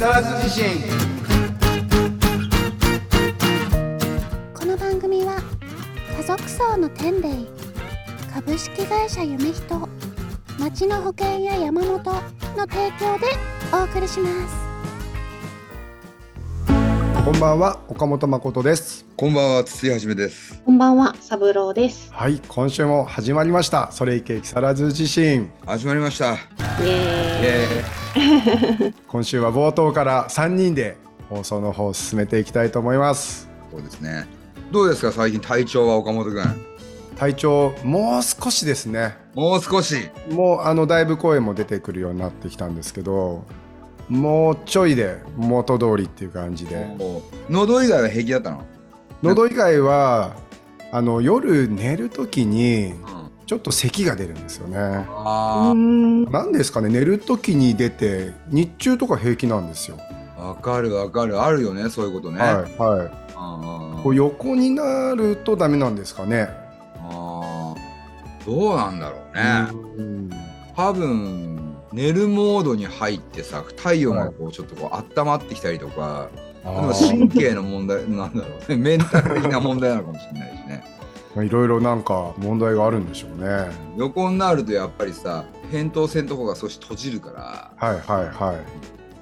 木更津地震。この番組は家族層の天霊株式会社夢人町の保険や山本の提供でお送りします。こんばんは岡本誠です。こんばんは、筒井はじめです。こんばんは、三郎です。はい今週も始まりました。それいけ木更津地震。始まりました。イエえ 今週は冒頭から3人で放送の方を進めていきたいと思いますそうですね。どうですか、最近体調は岡本君。体調もう少しですねもう少し。もうあのだいぶ声も出てくるようになってきたんですけどもうちょいで元通りっていう感じで喉以外は平気だったの？喉以外はあの夜寝る時にうん。ちょっと咳が出るんですよね。なんですかね寝る時に出て日中とか平気なんですよ、あ、わかるわかる。あるよね、そういうことね。はいはいこう横になるとダメなんですかねあー。どうなんだろうね。うん多分。寝るモードに入ってさ体温がこうちょっとこう温まってきたりとか、あでもー神経の問題なんだろうねメンタル的な問題なのかもしれないしねいろいろなんか問題があるんでしょうね。はい横になるとやっぱりさ扁桃腺のとこが少し閉じるからはいはい。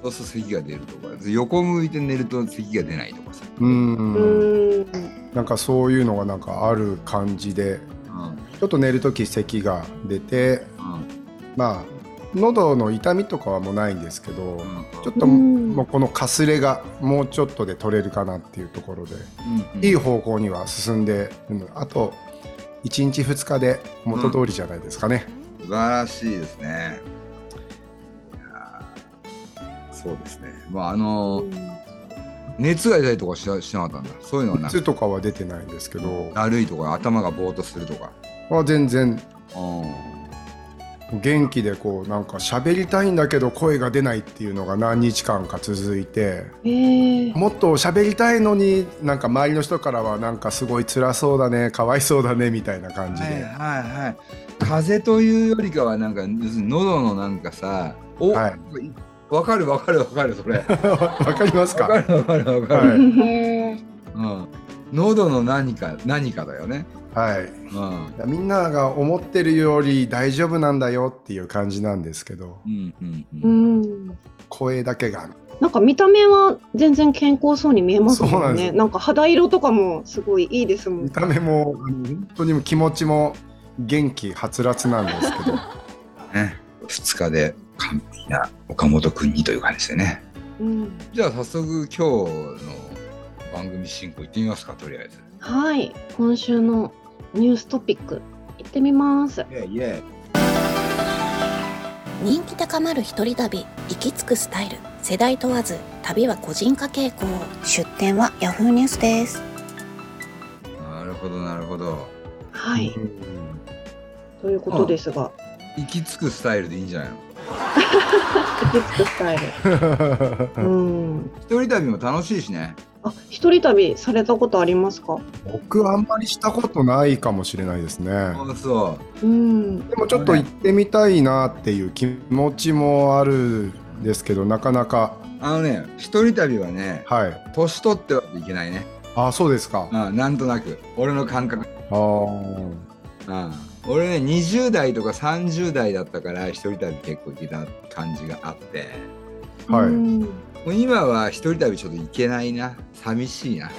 そうすると咳が出るとか横向いて寝ると咳が出ないとかさ、うん。うん。なんかそういうのがなんかある感じでうん。ちょっと寝る時咳が出てうん。まあ喉の痛みとかはもうないんですけど、うん。ちょっとうん。もうこのかすれがもうちょっとで取れるかなっていうところで、うんいい方向には進んであと1日2日で元通りじゃないですかね、素晴らしいですね。いやーそうですね。まああの熱が出たりとかしなしなかったんだ。そういうのはな熱とかは出てないんですけど、だるいとか頭がぼーっとするとか。まあ、全然。うん元気でこうなんか喋りたいんだけど声が出ないっていうのが何日間か続いてえ。ー。もっと喋りたいのになんか周りの人からはなんかすごい辛そうだねかわいそうだねみたいな感じで、はいはいはい。風邪というよりかはなんか喉のなんかさお、はいわかるわかるわかるそれ。わ わかりますか？かるわかるわかる、はい。うん、喉の何か何かだよね、はいうん、みんなが思ってるより大丈夫なんだよっていう感じなんですけどうんうんううんん。声だけがなんか見た目は全然健康そうに見えますそうなんですもんね。なんか肌色とかもすごいいいですもん。見た目も本当に気持ちも元気はつらつなんですけど ね2日で完璧な岡本君にという感じでねうん。じゃあ早速今日の番組進行いってみますかとりあえずはい。今週のニューストピック。行ってみます。イエイイエ人気高まる一人旅。行き着くスタイル。世代問わず旅は個人化傾向。出店はヤフーニュースです。イなるほどなるほど。はい。うん。ということですが、行き着くスタイルでいいんじゃないの？行き着くスタイル。うん。一人旅も楽しいしねあ、一人旅されたことありますか？僕あんまりしたことないかもしれないですね。あそう。ん。でもちょっと行ってみたいなっていう気持ちもあるんですけどなかなか。うあのね一人旅はねはい。年取ってはいけないね。あそうですか。うんなんとなく。俺の感覚。あー。うん俺ね20代とか30代だったから一人旅結構行けた感じがあって。はい。うんもう今は一人旅ちょっと行けないな。寂しいな。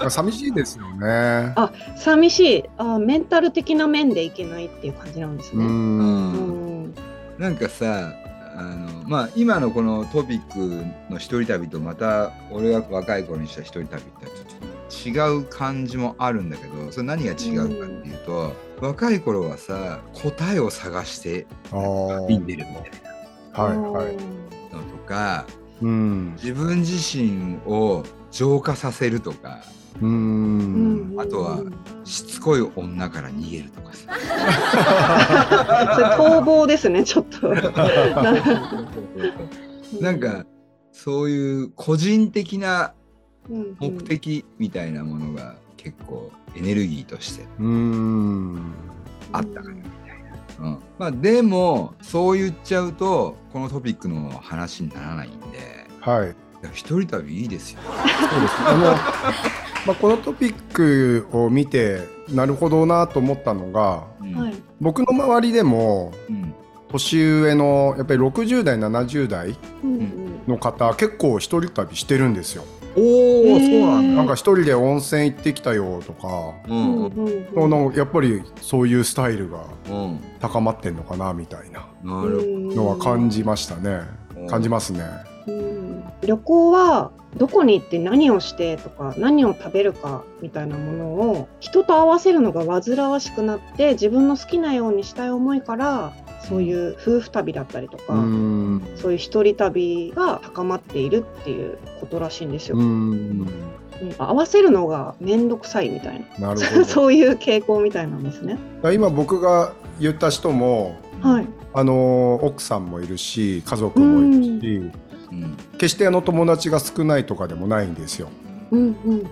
あ寂しいですよね。あ、寂しい。あ、メンタル的な面でいけないっていう感じなんですうね。うん。うん。なんかさあのまあ今のこのトピックの一人旅とまた俺が若い頃にした一人旅ってちょっと違う感じもあるんだけどそれ何が違うかっていうと、若い頃はさ答えを探して旅に出るみたいはいはい。なのとかうん自分自身を浄化させるとかううんん。あとはしつこい女から逃げるとかさ それ逃亡ですね、ちょっと。なんかそういう個人的なうん目的みたいなものが結構エネルギーとしてうんあったかな。うん、まあでもそう言っちゃうとこのトピックの話にならないんではいいや一人旅いいですよ。そうですあの、まあ、このトピックを見てなるほどなと思ったのがうんはい。僕の周りでもうん年上のやっぱり60代70代うんうん。の方結構一人旅してるんですよ。おお、そうなんだ。なんか一人で温泉行ってきたよとか、ううんんうんあのやっぱりそういうスタイルがうん。高まってんのかなみたいなのは感じましたね。感じますね。うん旅行はどこに行って何をしてとか何を食べるかみたいなものを人と合わせるのが煩わしくなって自分の好きなようにしたい思いからそういう夫婦旅だったりとか、うんそういう一人旅が高まっているっていうことらしいんですよ。ううんん合わせるのが面倒くさいみたいななるほど。そういう傾向みたいなんですね。今僕が言った人もはい、あの奥さんもいるし家族もいるし、うん。決してあの友達が少ないとかでもないんですよ。うんうんうん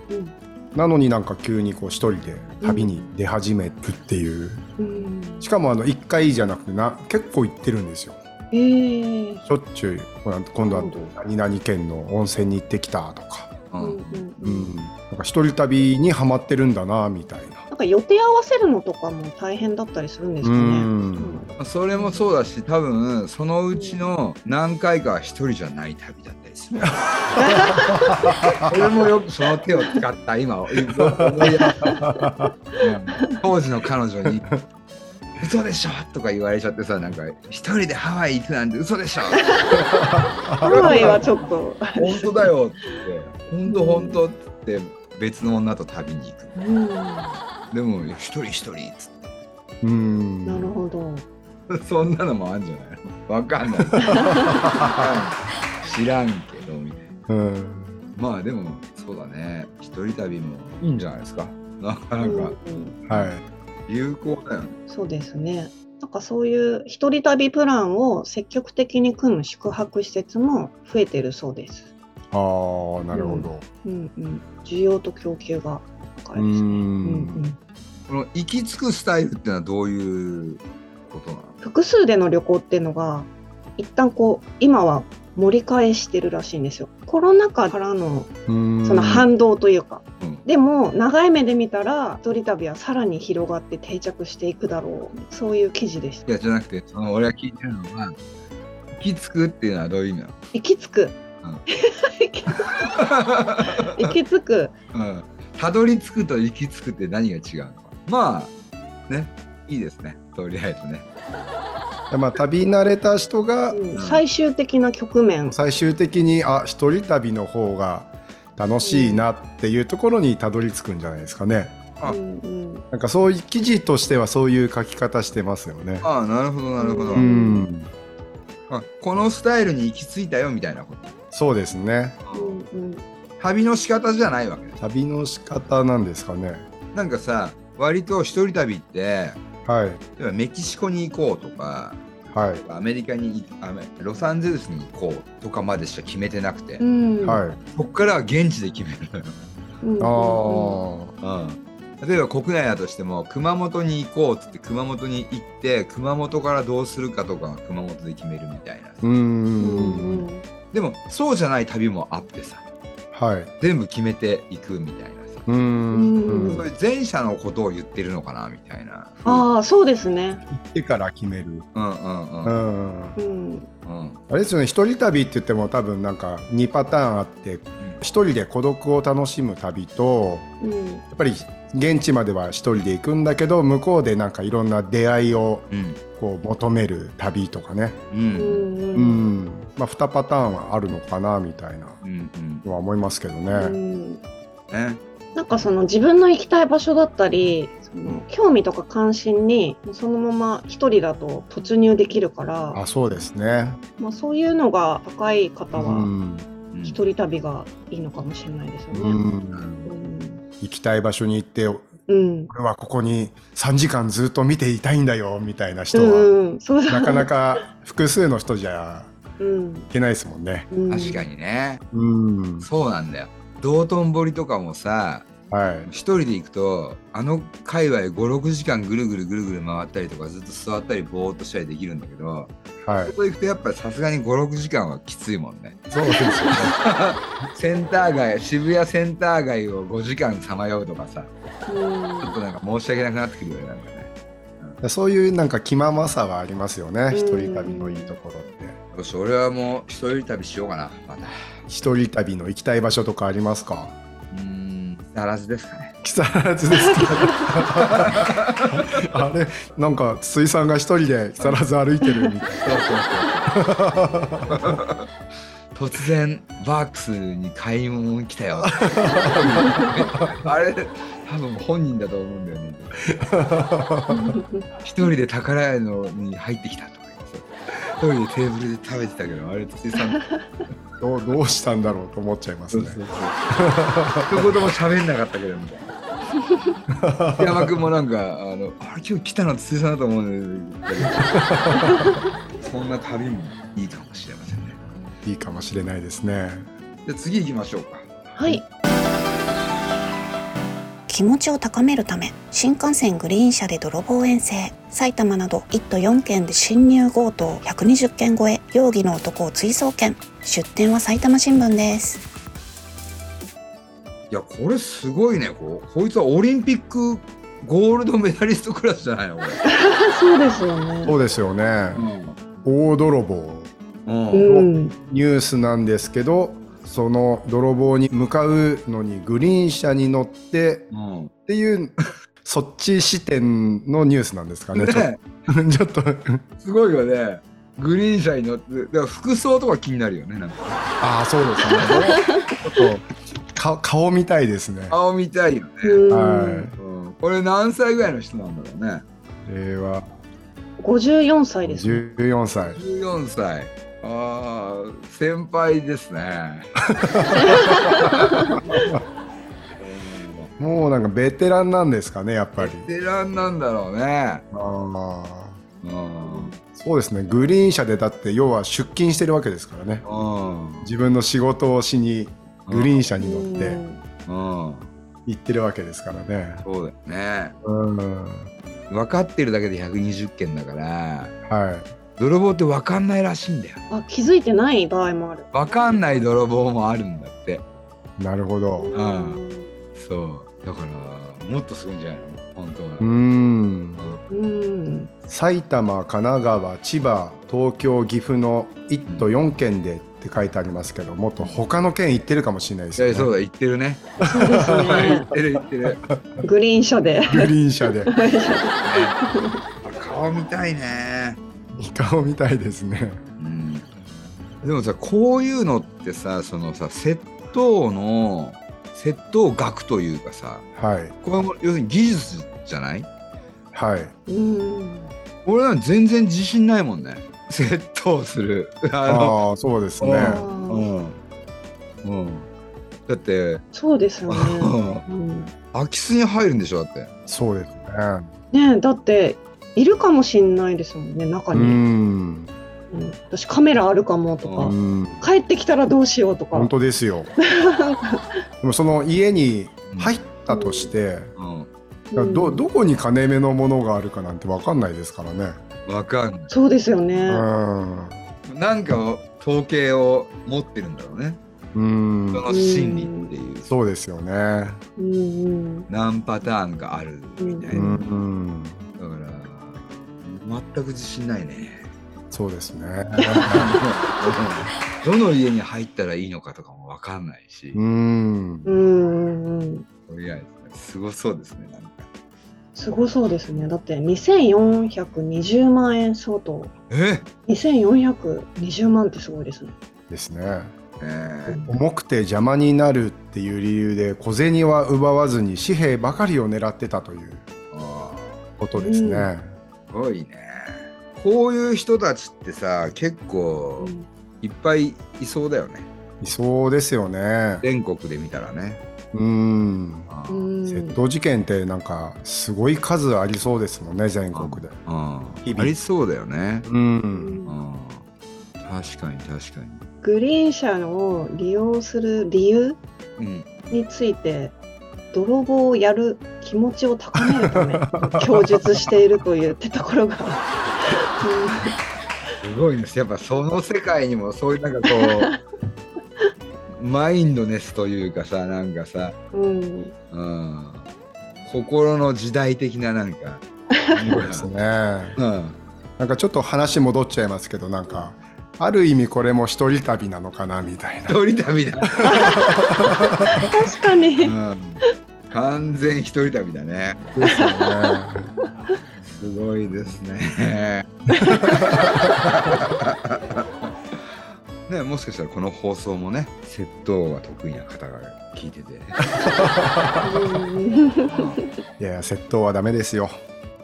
なのになんか急にこう一人で旅に出始めるっていう、うんしかもあの1回じゃなくてな結構行ってるんですよ。えー。しょっちゅう今度は何々県の温泉に行ってきたとか、うん。うんなんか一人旅にはまってるんだなみたいな。なんか予定合わせるのとかも大変だったりするんですかね。うん。うん。それもそうだし、多分そのうちの何回かは一人じゃない旅だったりする。俺もよくその手を使った今思い出した、うん。当時の彼女に「嘘でしょ!」とか言われちゃってさなんか一人でハワイ行くなんて嘘でしょ？ハワイはちょっと。本当だよ。って本当本当って別の女と旅に行く。うん。でも一人一人っつっうん。なるほど。てそんなのもあるんじゃない？の わかんない。知らんけどみたいな。うん。まあでもそうだね。一人旅もいいんじゃないですか？なかなか。うんうん。はい有効だよねそうですね。なんかそういう一人旅プランを積極的に組む宿泊施設も増えてるそうです。ああなるほど。うんうん。需要と供給が高ういですね。うんうんんこの行き着くスタイルってのはどういうことなの？複数での旅行っていうのが一旦こう今は盛り返してるらしいんですよ。コロナ禍からのうん。その反動というか、うん。でも長い目で見たら一人旅はさらに広がって定着していくだろう。そういう記事でした。いやじゃなくてその俺が聞いてるのは行き着くっていうのはどういう意味なの？行き着く、行き着く。うん。たどり着くと行き着くって何が違うのか。まあね。いいですね。とりあえずねまあ旅慣れた人がうん。最終的な局面。最終的にあ一人旅の方が楽しいなっていうところにたどり着くんじゃないですかね。あうんうん。なんかそういう記事としてはそういう書き方してますよね。ああなるほどなるほど、ううん。ん、あこのスタイルに行き着いたよみたいなこと。そうですね。うんうん。旅の仕方じゃないわけ。旅の仕方なんですかね。なんかさ割と一人旅ってはい。例えばメキシコに行こうとかはい。アメリカに行アメロサンゼルスに行こうとかまでしか決めてなくて、うん。はい。こっからは現地で決めるのよ、うんあうん、例えば国内だとしても熊本に行こうっつって熊本に行って熊本からどうするかとかは熊本で決めるみたいな。あ。ううん。ん。でもそうじゃない旅もあってさ。はい。全部決めていくみたいな。さ、うん。そういう前者のことを言ってるのかなみたいなああそうですね行ってから決める。うん。うん。うん。あれですよね一人旅って言っても多分なん。か2パターンあって一人で孤独を楽しむ旅とうん。やっぱり現地までは一人で行くん。だけど向こうでなん。かいろん。な出会いをこう求める旅とかね、うん。うん。まあ、2パターンはあるのかなみたいなのは思いますけどねう。ん。ねなんかその自分の行きたい場所だったりその興味とか関心にそのまま一人だと突入できるからあそうですね。まあ、そういうのが高い方うは一人旅がいいのかもしれないですよね。行きたい場所に行ってうん。俺はここに3時間ずっと見ていたいんだよみたいな人は、うんそうだ。なかなか複数の人じゃうん。いけないですもんね。うん。確かにね。うん、そうなんだよ道頓堀とかもさはい。一人で行くとあの界隈56時間ぐるぐるぐるぐる回ったりとかずっと座ったりぼーっとしたりできるんだけどはい。そこ行くとやっぱりさすがに56時間はきついもんね。そうですよね。センター街渋谷センター街を5時間さまようとかさちょっとなんか申し訳なくなってくるよねなんかね。そういうなんか気ままさはありますよね。うん。一人旅のいいところって。よし俺はもう一人旅しようかなまた一人旅の行きたい場所とかありますか？うーん木更津ですかね。木更津ですか？あれなんか筒井さんが一人で木更津歩いてるみたいそうそうそう突然バークスに買い物に来たよ。あれ多分本人だと思うんだよね。一人で宝屋のに入ってきたとか言って。さ一人でテーブルで食べてたけどあれ筒井さんどうどうしたんだろうと思っちゃいますね。一言も喋んなかったけどみたいな。山山君もなんかあのあれ今日来たの筒井さんだと思うんだけど。そんな旅もいいかもしれませんね。いいかもしれないですね。じゃあ次行きましょうか。はい。気持ちを高めるため新幹線グリーン車で泥棒遠征。埼玉など1都4県で侵入強盗120件超え。容疑の男を追送検。出典は埼玉新聞です。いやこれすごいね。こうこいつはオリンピックゴールドメダリストクラスじゃないの？そうですよね。そうですよね。大泥棒。うん。うん。ニュースなんですけどその泥棒に向かうのにグリーン車に乗ってうん。っていう そっち視点のニュースなんですかね。ちょね ちょっと。すごいよね。グリーン車に乗ってだから服装とか気になるよねなんか。ああそうですね。ちょっとか顔見たいですね。顔見たいよね、うんはうん、これ何歳ぐらいの人なんだろうね。い令和。54歳ですね。14歳。14歳ああ先輩ですね。もうなんかベテランなんですかねやっぱり。ベテランなんだろうね。ああうん。そうですねグリーン車でだって要は出勤してるわけですからね。うん。自分の仕事をしにグリーン車に乗ってうん。行ってるわけですからね。そうだよね。うん。分かってるだけで120件だから。はい泥棒って分かんないらしいんだよ。あ、気づいてない場合もある。分かんない泥棒もあるんだって。なるほど。ん。そう。だからもっとすごいんじゃないの？本当は。うーん。うん。埼玉神奈川千葉東京岐阜の1都4県でって書いてありますけどもっと他の県行ってるかもしれないですよね。いやそうだ言ってるね。そうです言ね。っ。てる言ってる、ね、グリーン車で。グリーン車で。顔見たいね顔みたいですね。うん。でもさこういうのってさそのさ窃盗の窃盗学というかさはい。これも要するに技術じゃない？はい。うん。俺は全然自信ないもんね。窃盗する。あのああそうですね。あうーん。うん。だってそうですよね。うん。うん。空き巣に入るんでしょだって。そうですね。ねえだっているかもしんないですもんね中うに、ん。うん私カメラあるかもとか、うん。帰ってきたらどうしようとか。本当ですよ。でもその家に入ったとして、うん。どどこに金目のものがあるかなんて分かんないですからね。わかんない。そうですよね、うん。なんか統計を持ってるんだろうね。うん。その心理っていう。そうですよね。うんうん。何パターンかあるみたいうな、うん、全く自信ないね。そうですね。どの家に入ったらいいのかとかもわかんないし、うんう、ん。うんうんとりあえずすごそうですねなんか。すごそうですね。だって2420万円相当。え？2420万ってすごいですね。ですね。え重くて邪魔になるっていう理由で小銭は奪わずに紙幣ばかりを狙ってたということですね。ーすごいね。こういう人たちってさ結構うんいっぱいいそうだよね。いそうですよね。全国で見たらね、うん。窃盗事件ってなんかすごい数ありそうですもんね全国で。うん日々。ありそうだよね、うん。うん、確かに確かに。グリーン車を利用する理由うん。について泥棒をやる気持ちを高めるため 供述しているというってところが、すごいです。やっぱその世界にもそういうなんかこうマインドネスというかさなんかさ、うん。うん、心の時代的ななんか、そうですね。うん、なんかちょっと話戻っちゃいますけどなんかある意味これも一人旅なのかなみたいな。一人旅だ、確かに、うん、完全一人旅だね。ですよね。すごいですね。ねもしかしたらこの放送もね窃盗が得意な方が聞いてて。うんいや窃盗はダメですよ。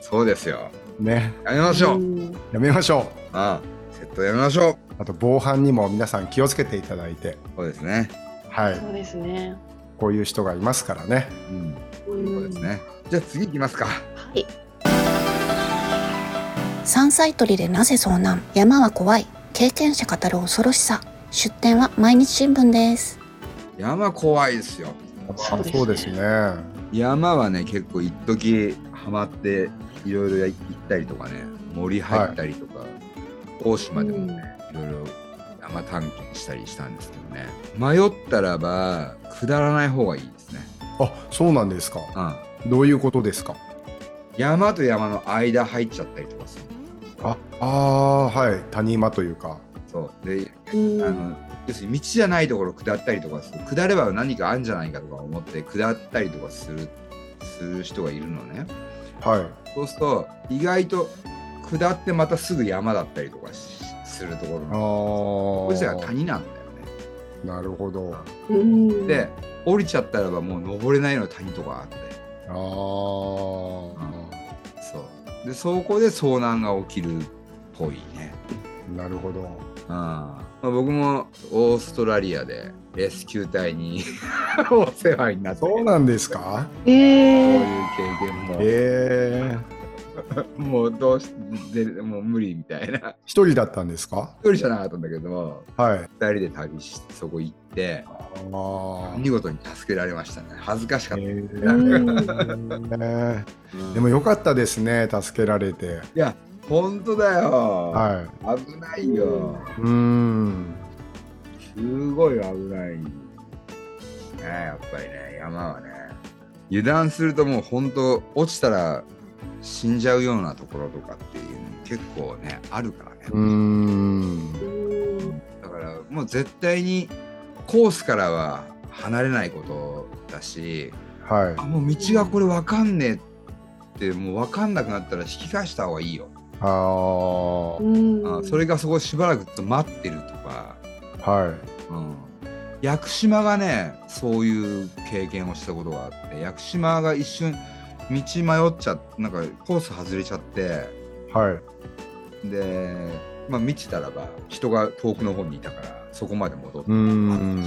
そうですよ。ね。やめましょう、うんやめましょう。ああ窃盗やめましょう。あと防犯にも皆さん気をつけていただいて。そうですね。はい。そうですね。こういう人がいますからね。うん。うん。そうですねじゃあ次行きますか。はい。山菜採りでなぜ遭難？山は怖い。経験者語る恐ろしさ。出典は毎日新聞です。山怖いですよ。そうですね。そうですね山はね結構一時ハマっていろいろ行ったりとかね。森入ったりとか、大島でもね、いろいろ山探検したりしたんですけどね。迷ったらば下らない方がいいですね、あそうなんですか。うん、どういうことですか？山と山の間入っちゃったりとかする。ああーはい。谷間というか。そう。でうん。あの要するに道じゃないところ下ったりとかする。下れば何かあるんじゃないかとか思って下ったりとかするする人がいるのね。はい。そうすると意外と下ってまたすぐ山だったりとかしするところあのこっちがー谷なんだよね。なるほど。うん。で降りちゃったらばもう登れないような谷とかあって。ああそう。でそこで遭難が起きるっぽいね。なるほど。うん。まあ、僕もオーストラリアでレスキュー隊に お世話になって。そうなんですか？そういえうー、経験も、ええもうどうしてでもう無理みたいな。一人だったんですか？一人じゃなかったんだけどはい。二人で旅してそこ行ってああ見事に助けられましたね。恥ずかしかった、えうんー。うんでもよかったですね助けられて。いや本当だよ、は危ないよ。いうーん。すごい危ない。ねやっぱりね山はね。油断するともう本当落ちたら死んじゃうようなところとかっていうの結構ねあるからね、うーん。うんだからもう絶対にコースからは離れないことだしはい。あもう道がこれ分かんねえってもう分かんなくなったら引き返した方がいいよ、ああはうん。あそれがそこしばらくと待ってるとか、い。うん、屋久島がねそういう経験をしたことがあって屋久島が一瞬道迷っちゃってなんかコース外れちゃって。はい。でまあ見てたらば人が遠くの方にいたからそこまで戻って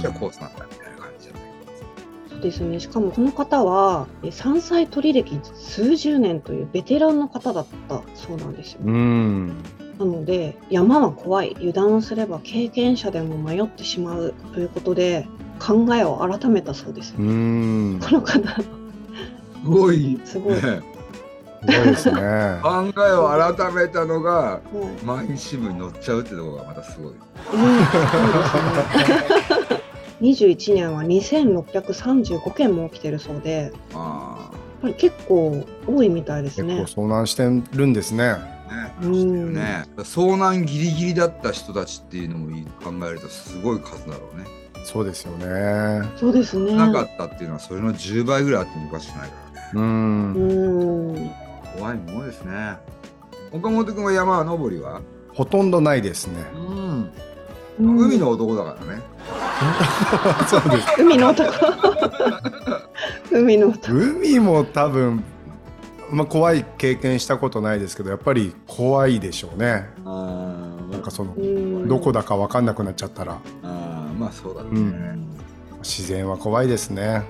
じゃあコースなんだみたいな感じだったけど。そうですね。しかもこの方はえ山菜採り歴数十年というベテランの方だったそうなんですよ。うーん。なので山は怖い。油断をすれば経験者でも迷ってしまうということで考えを改めたそうです。う。ーん。この方すごいすごい。すごいですね考えを改めたのがうん毎日新聞に載っちゃうってところがまたすごい。そうですね。21年は2635件も起きてるそうで、やっあぱり結構多いみたいですね。結構遭難してるんですねあねうんね遭難ギリギリだった人たちっていうのも考えるとすごい数だろうね。そうですよねそうですね。なかったっていうのはそれの10倍ぐらいあってもおかしくないからね。うんん。怖いものですね。岡本君は山登りは、ほとんどないですねうん、うん海の男だからね。そうです海の男。海の男。海も多分まあ怖い経験したことないですけどやっぱり怖いでしょうねあなんかそのうんどこだか分かんなくなっちゃったらあまあそうだね。うん自然は怖いですね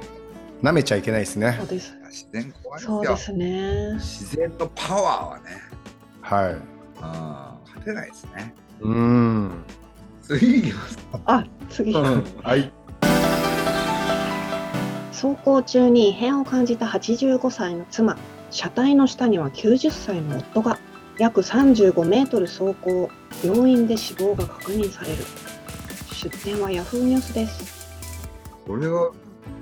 舐めちゃいけないですねそうです。自然怖いですよ。そうですね。自然のパワーはね、はいあー勝てないですね。うーん次いきます。あ、次。はい走行中に異変を感じた85歳の妻車体の下には90歳の夫が約35メートル走行病院で死亡が確認される出典はヤフーニュースですこれは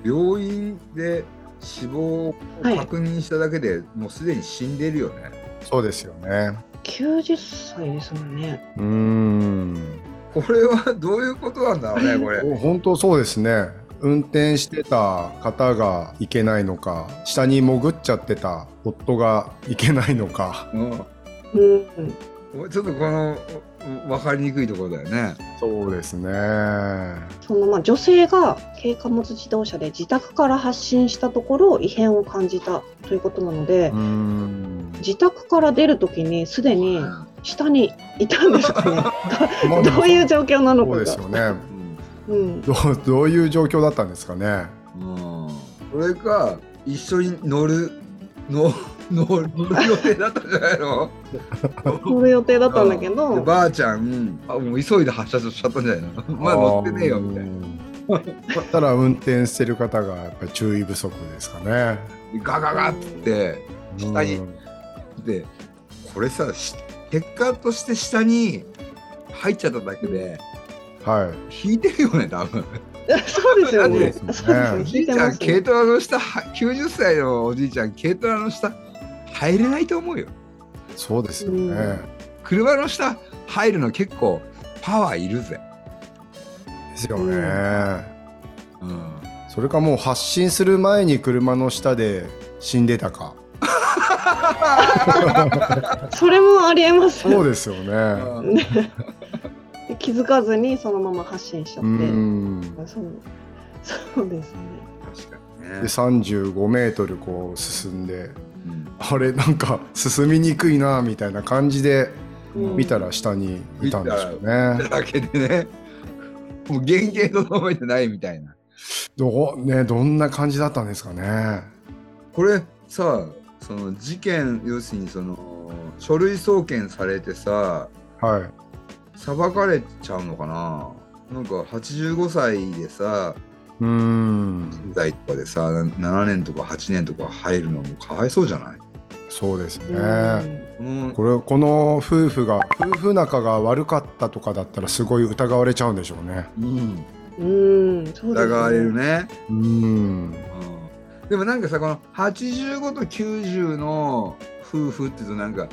病院で死亡を確認しただけで、もうすでに死んでるよね。そうですよね。90歳ですもんね。うーん。これはどういうことなんだろうね、これ。本当そうですね。運転してた方がいけないのか下に潜っちゃってた夫がいけないのか。うん。うん。ちょっとこの分かりにくいところだよね。そうですね。そのまあ女性が軽貨物自動車で自宅から発進したところ異変を感じたということなので、自宅から出るときにすでに下にいたんですかね。どういう状況なのそうですよね。うん、どうどういう状況だったんですかね。うん。それか一緒に乗るの 乗る乗る予定だったんじゃないの乗る予定だったんだけでどばあちゃんあもう急いで発車しちゃったんじゃないの？まだ乗ってねえよみたいな。なだったら運転してる方がやっぱり注意不足ですかね。ガガガってって下にうん。でこれさし結果として下に入っちゃっただけではい。引いてるよね多分。そうですよね。そうですよね。そうですおね。じいちゃん軽トラの下は90歳のおじいちゃん軽トラの下入れないと思うよ。そうですよね、うん。車の下入るの結構パワーいるぜ。ですよね、うん。うん。それかもう発進する前に車の下で死んでたか。それもありえます。そうですよね。ね気づかずにそのまま発信しちゃうって、ん。そう。そうですね。確かにでね。35メートルこう進んで。うんあれなんか進みにくいなみたいな感じでうん見たら下にいたんでしょうね。だけでねもう原型とどめてないみたいな。どう？ねどんな感じだったんですかね。これさその事件要するにその書類送検されてさはい。裁かれちゃうのかななんか85歳でさうーん。10代とかでさ7年とか8年とか入るのもかわいそうじゃない？そうですね。このこれこの夫婦が夫婦仲が悪かったとかだったらすごい疑われちゃうんでしょうね。うん。うんね。疑われるね、うーん。うん、でもなんかさこの85と90の夫婦っていうとなんか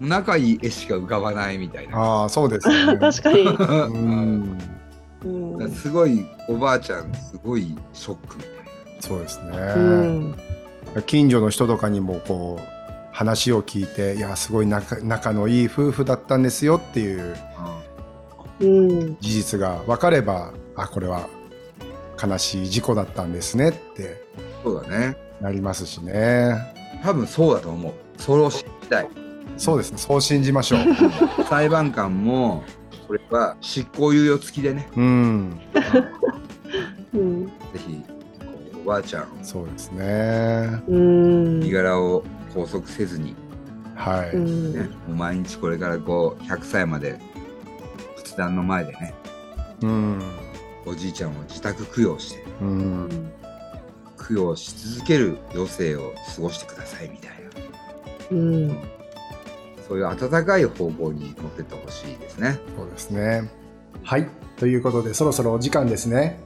仲いい絵しか浮かばないみたいな。ああそうですね。確かに、うーんうんすごいおばあちゃんすごいショックみたいそうですね。うん近所の人とかにもこう話を聞いていやすごい仲仲のいい夫婦だったんですよっていうな。うん事実が分かればあこれは悲しい事故だったんですねってそうだね。なりますしね多分そうだと思う。それを知りたい。そうですねそう信じましょう 裁判官もこれは執行猶予付きでね、うん。うん。ぜひこうおばあちゃんそうですね。うん。身柄を拘束せずに、はい、うん。ね、もう毎日これからこう100歳まで仏壇の前でねうん。おじいちゃんを自宅供養してうん。供養し続ける余生を過ごしてくださいみたいな。うんそういう温かい方向に持ってってほしいですね。そうですね。はい。ということでそろそろお時間ですね。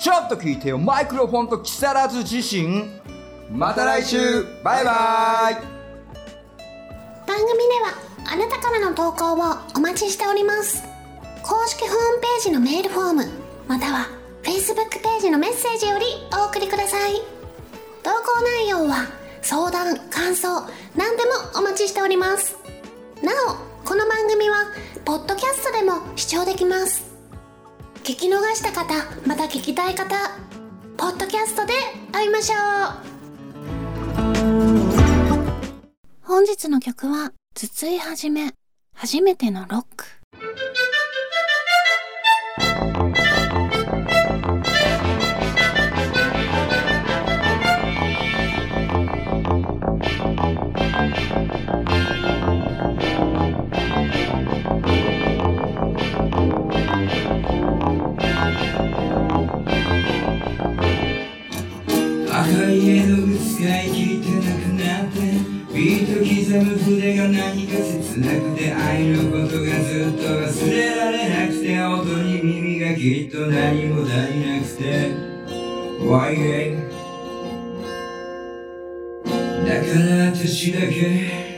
ちょっと聞いてよマイクロフォンと木更津自身また来週。バイバイ。番組ではあなたからの投稿をお待ちしております。公式ホームページのメールフォームまたは Facebook ページのメッセージよりお送りください。投稿内容は相談感想何でもお待ちしております。なおこの番組はポッドキャストでも視聴できます。聞き逃した方また聞きたい方ポッドキャストで会いましょう。本日の曲は筒井はじめ初めてのロック。て愛のことがずっと忘れられなくて音に耳がきっと何も足りなくて。Why だから私だけ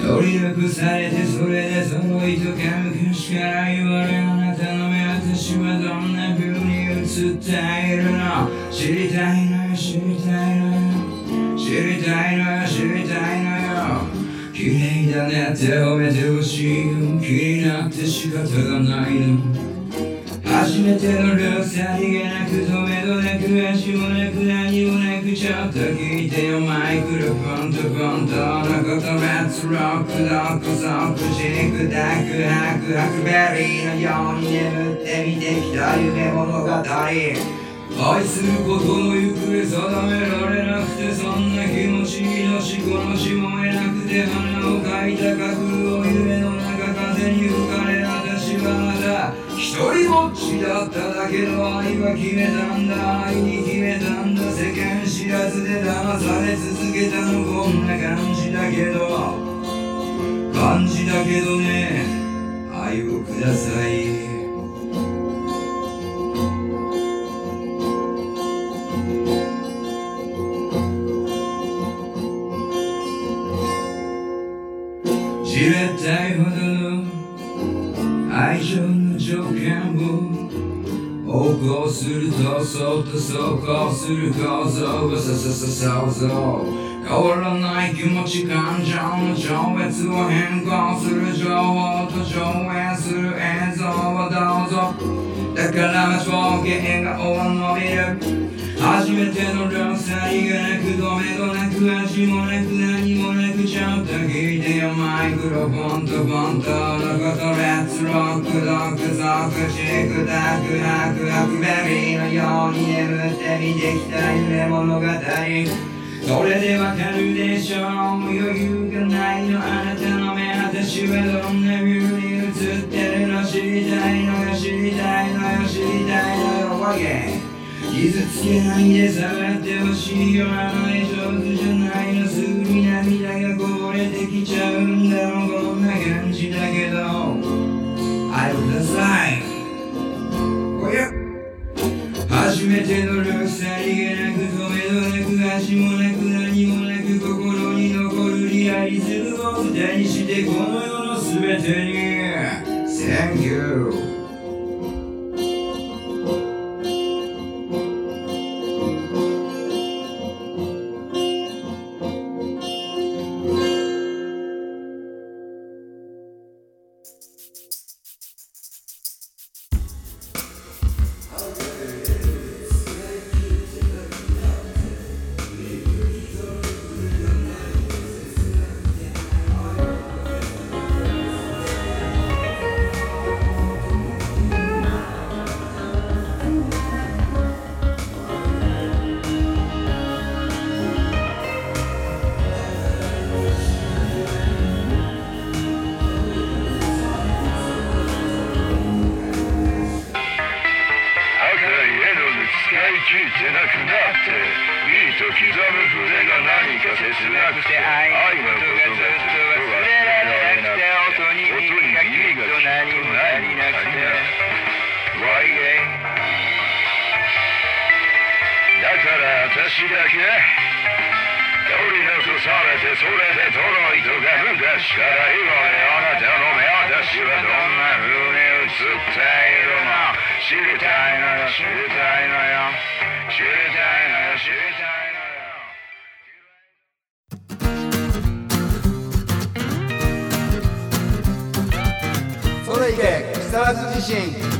取り残されてそれで揃いとか昔から言われあなたの目私はどんな風に映っているの。知りたいのよ知りたいのよ知りたいのよ知りたいのよだね。って褒めてほしいの気になって仕方がないの。初めてのルーさりげなく止めどなく足もなく何もなくちょっと聞いてよマイクロフォンと本当のことレッツロックどこそくじくだくハクハクベリーのように眠って見てきた夢物語愛することの行方定められなくてそんな気持ち命このし燃えなくて花を描いた架空を夢の中風に吹かれ私はまだ一人ぼっちだっただけど愛は決めたんだ愛に決めたんだ世間知らずで騙され続けたのこんな感じだけど感じだけどね愛をください。とそっと走行する構造がさささ想像変わらない気持ち感情の超越を変更する情報と上映する映像をどうぞだから情景がを伸びる初めてのルさりがなく止めどなく味もなく何もなくちょっと聞いてよマイクロフォンと本当のことレッツロックドックゾクチクダクハクハクベリーのように眠って見てきた夢物語それでわかるでし。ょう余裕がないのあなたの目私はどんな風に映ってるの知りたいのよ知りたいのよ知りたいのよ OK 傷つけないで触ってほしいよあの絵上手じゃないの知りたいのよ。知りたいのよ。知りたいのよ。それいけ。木更津地震。